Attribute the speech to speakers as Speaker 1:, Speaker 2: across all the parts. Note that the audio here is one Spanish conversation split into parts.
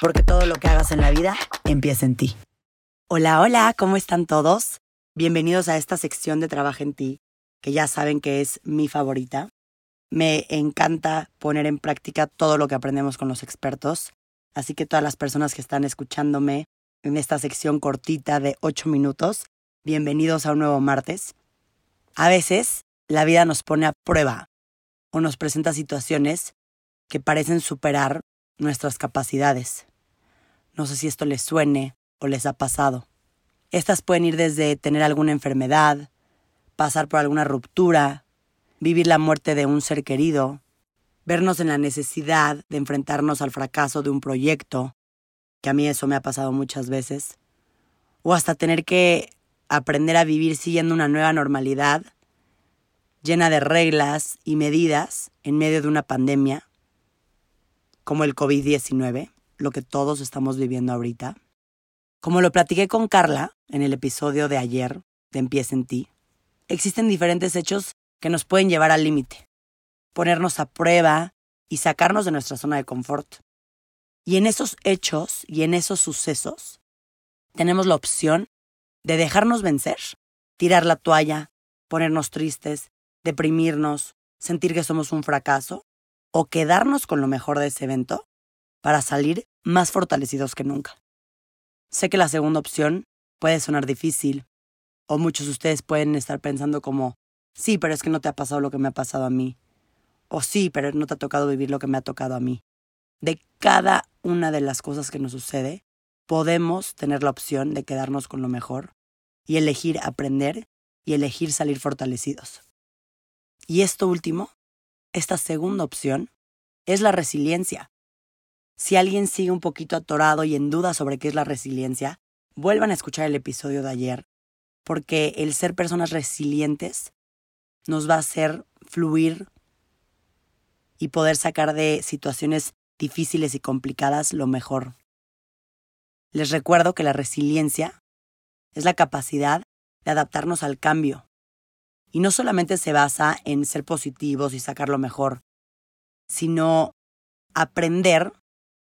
Speaker 1: porque todo lo que hagas en la vida empieza en ti. Hola, hola, ¿cómo están todos? Bienvenidos a esta sección de Trabaja en ti, que ya saben que es mi favorita. Me encanta poner en práctica todo lo que aprendemos con los expertos, así que todas las personas que están escuchándome en esta sección cortita de 8 minutos, bienvenidos a un nuevo martes. A veces la vida nos pone a prueba o nos presenta situaciones que parecen superar nuestras capacidades. No sé si esto les suene o les ha pasado. Estas pueden ir desde tener alguna enfermedad, pasar por alguna ruptura, vivir la muerte de un ser querido, vernos en la necesidad de enfrentarnos al fracaso de un proyecto, que a mí eso me ha pasado muchas veces, o hasta tener que aprender a vivir siguiendo una nueva normalidad llena de reglas y medidas en medio de una pandemia como el COVID-19, lo que todos estamos viviendo ahorita. Como lo platiqué con Carla en el episodio de ayer de Empieza en ti, existen diferentes hechos que nos pueden llevar al límite, ponernos a prueba y sacarnos de nuestra zona de confort. Y en esos hechos y en esos sucesos tenemos la opción de dejarnos vencer, tirar la toalla, ponernos tristes, deprimirnos, sentir que somos un fracaso, o quedarnos con lo mejor de ese evento para salir más fortalecidos que nunca. Sé que la segunda opción puede sonar difícil, o muchos de ustedes pueden estar pensando como, sí, pero es que no te ha pasado lo que me ha pasado a mí, o sí, pero no te ha tocado vivir lo que me ha tocado a mí. De cada una de las cosas que nos sucede, podemos tener la opción de quedarnos con lo mejor y elegir aprender y elegir salir fortalecidos. Y esto último esta segunda opción es la resiliencia. Si alguien sigue un poquito atorado y en duda sobre qué es la resiliencia, vuelvan a escuchar el episodio de ayer, porque el ser personas resilientes nos va a hacer fluir y poder sacar de situaciones difíciles y complicadas lo mejor. Les recuerdo que la resiliencia es la capacidad de adaptarnos al cambio, y no solamente se basa en ser positivos y sacar lo mejor, sino aprender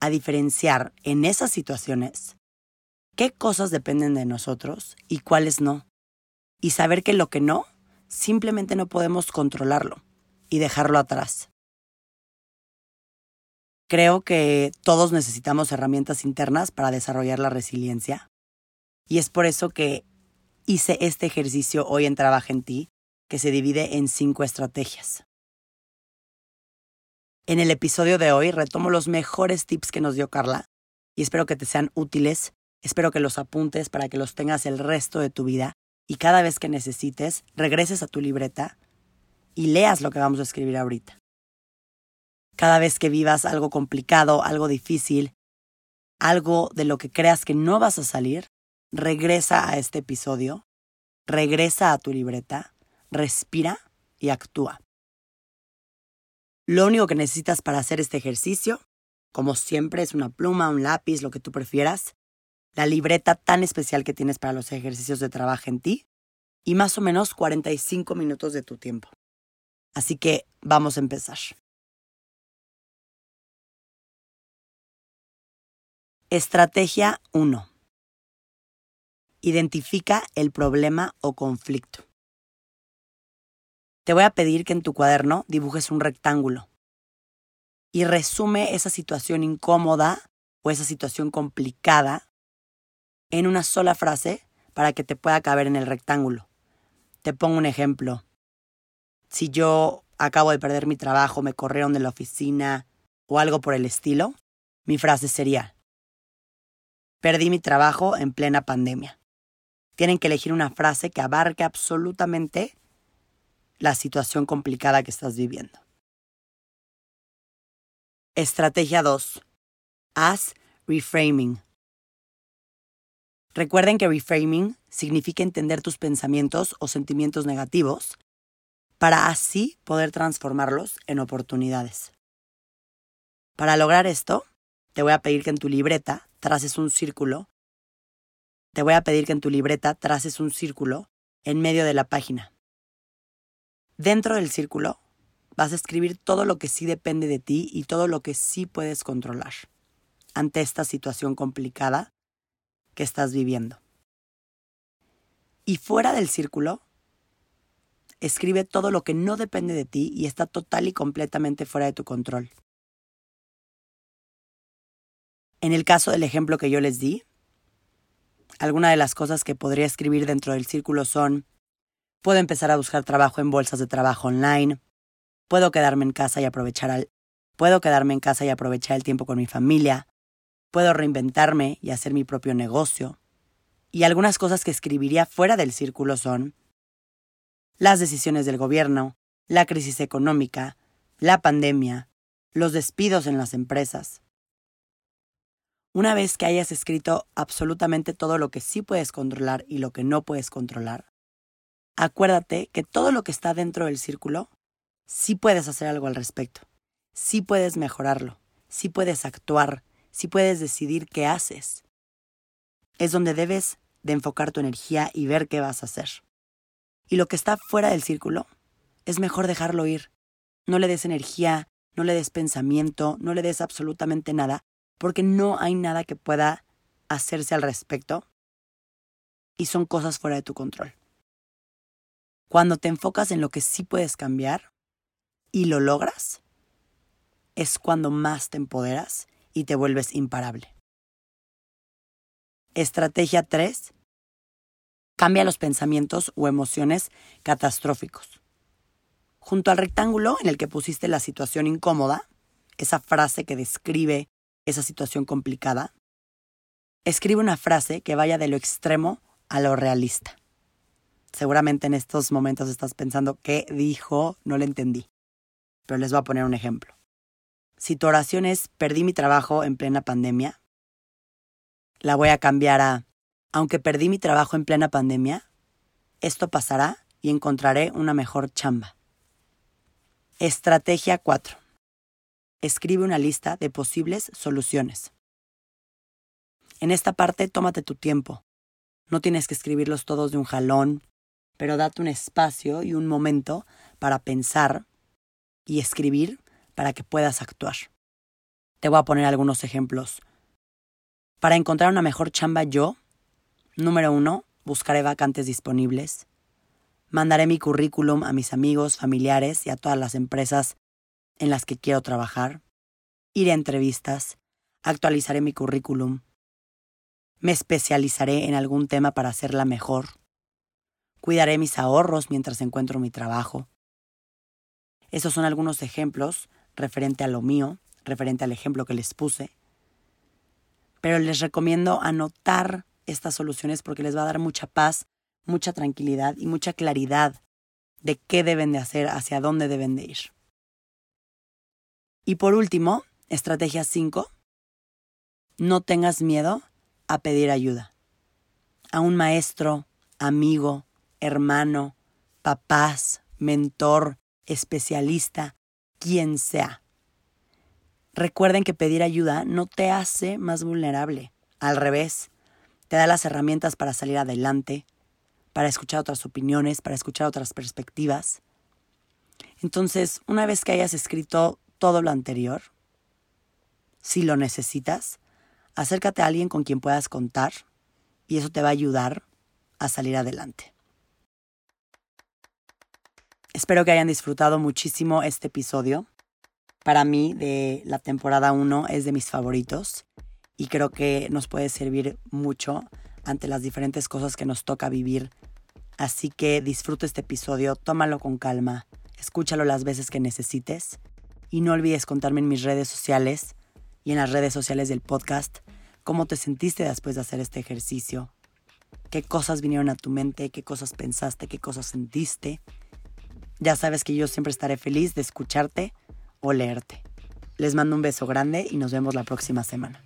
Speaker 1: a diferenciar en esas situaciones qué cosas dependen de nosotros y cuáles no. Y saber que lo que no, simplemente no podemos controlarlo y dejarlo atrás. Creo que todos necesitamos herramientas internas para desarrollar la resiliencia. Y es por eso que hice este ejercicio hoy en Trabaja en ti, que se divide en cinco estrategias. En el episodio de hoy retomo los mejores tips que nos dio Carla y espero que te sean útiles, espero que los apuntes para que los tengas el resto de tu vida y cada vez que necesites regreses a tu libreta y leas lo que vamos a escribir ahorita. Cada vez que vivas algo complicado, algo difícil, algo de lo que creas que no vas a salir, regresa a este episodio, regresa a tu libreta respira y actúa. Lo único que necesitas para hacer este ejercicio, como siempre, es una pluma, un lápiz, lo que tú prefieras, la libreta tan especial que tienes para los ejercicios de trabajo en ti y más o menos 45 minutos de tu tiempo. Así que vamos a empezar. Estrategia 1. Identifica el problema o conflicto. Te voy a pedir que en tu cuaderno dibujes un rectángulo y resume esa situación incómoda o esa situación complicada en una sola frase para que te pueda caber en el rectángulo. Te pongo un ejemplo. Si yo acabo de perder mi trabajo, me corrieron de la oficina o algo por el estilo, mi frase sería, perdí mi trabajo en plena pandemia. Tienen que elegir una frase que abarque absolutamente la situación complicada que estás viviendo. Estrategia 2. Haz reframing. Recuerden que reframing significa entender tus pensamientos o sentimientos negativos para así poder transformarlos en oportunidades. Para lograr esto, te voy a pedir que en tu libreta traces un círculo. Te voy a pedir que en tu libreta traces un círculo en medio de la página. Dentro del círculo vas a escribir todo lo que sí depende de ti y todo lo que sí puedes controlar ante esta situación complicada que estás viviendo. Y fuera del círculo, escribe todo lo que no depende de ti y está total y completamente fuera de tu control. En el caso del ejemplo que yo les di, algunas de las cosas que podría escribir dentro del círculo son, puedo empezar a buscar trabajo en bolsas de trabajo online, puedo quedarme en casa y aprovechar al, puedo quedarme en casa y aprovechar el tiempo con mi familia, puedo reinventarme y hacer mi propio negocio. Y algunas cosas que escribiría fuera del círculo son las decisiones del gobierno, la crisis económica, la pandemia, los despidos en las empresas, una vez que hayas escrito absolutamente todo lo que sí puedes controlar y lo que no puedes controlar, acuérdate que todo lo que está dentro del círculo, sí puedes hacer algo al respecto, sí puedes mejorarlo, sí puedes actuar, sí puedes decidir qué haces. Es donde debes de enfocar tu energía y ver qué vas a hacer. Y lo que está fuera del círculo, es mejor dejarlo ir. No le des energía, no le des pensamiento, no le des absolutamente nada, porque no hay nada que pueda hacerse al respecto y son cosas fuera de tu control. Cuando te enfocas en lo que sí puedes cambiar y lo logras, es cuando más te empoderas y te vuelves imparable. Estrategia 3. Cambia los pensamientos o emociones catastróficos. Junto al rectángulo en el que pusiste la situación incómoda, esa frase que describe esa situación complicada, escribe una frase que vaya de lo extremo a lo realista. Seguramente en estos momentos estás pensando, ¿qué dijo? No le entendí. Pero les voy a poner un ejemplo. Si tu oración es, perdí mi trabajo en plena pandemia, la voy a cambiar a, aunque perdí mi trabajo en plena pandemia, esto pasará y encontraré una mejor chamba. Estrategia 4 escribe una lista de posibles soluciones. En esta parte tómate tu tiempo. No tienes que escribirlos todos de un jalón, pero date un espacio y un momento para pensar y escribir para que puedas actuar. Te voy a poner algunos ejemplos. Para encontrar una mejor chamba yo, número uno, buscaré vacantes disponibles. Mandaré mi currículum a mis amigos, familiares y a todas las empresas en las que quiero trabajar, iré a entrevistas, actualizaré mi currículum, me especializaré en algún tema para hacerla mejor, cuidaré mis ahorros mientras encuentro mi trabajo. Esos son algunos ejemplos referente a lo mío, referente al ejemplo que les puse. Pero les recomiendo anotar estas soluciones porque les va a dar mucha paz, mucha tranquilidad y mucha claridad de qué deben de hacer, hacia dónde deben de ir. Y por último, estrategia 5, no tengas miedo a pedir ayuda. A un maestro, amigo, hermano, papás, mentor, especialista, quien sea. Recuerden que pedir ayuda no te hace más vulnerable. Al revés, te da las herramientas para salir adelante, para escuchar otras opiniones, para escuchar otras perspectivas. Entonces, una vez que hayas escrito todo lo anterior, si lo necesitas, acércate a alguien con quien puedas contar y eso te va a ayudar a salir adelante. Espero que hayan disfrutado muchísimo este episodio. Para mí, de la temporada 1 es de mis favoritos y creo que nos puede servir mucho ante las diferentes cosas que nos toca vivir. Así que disfruta este episodio, tómalo con calma, escúchalo las veces que necesites y no olvides contarme en mis redes sociales y en las redes sociales del podcast cómo te sentiste después de hacer este ejercicio, qué cosas vinieron a tu mente, qué cosas pensaste, qué cosas sentiste. Ya sabes que yo siempre estaré feliz de escucharte o leerte. Les mando un beso grande y nos vemos la próxima semana.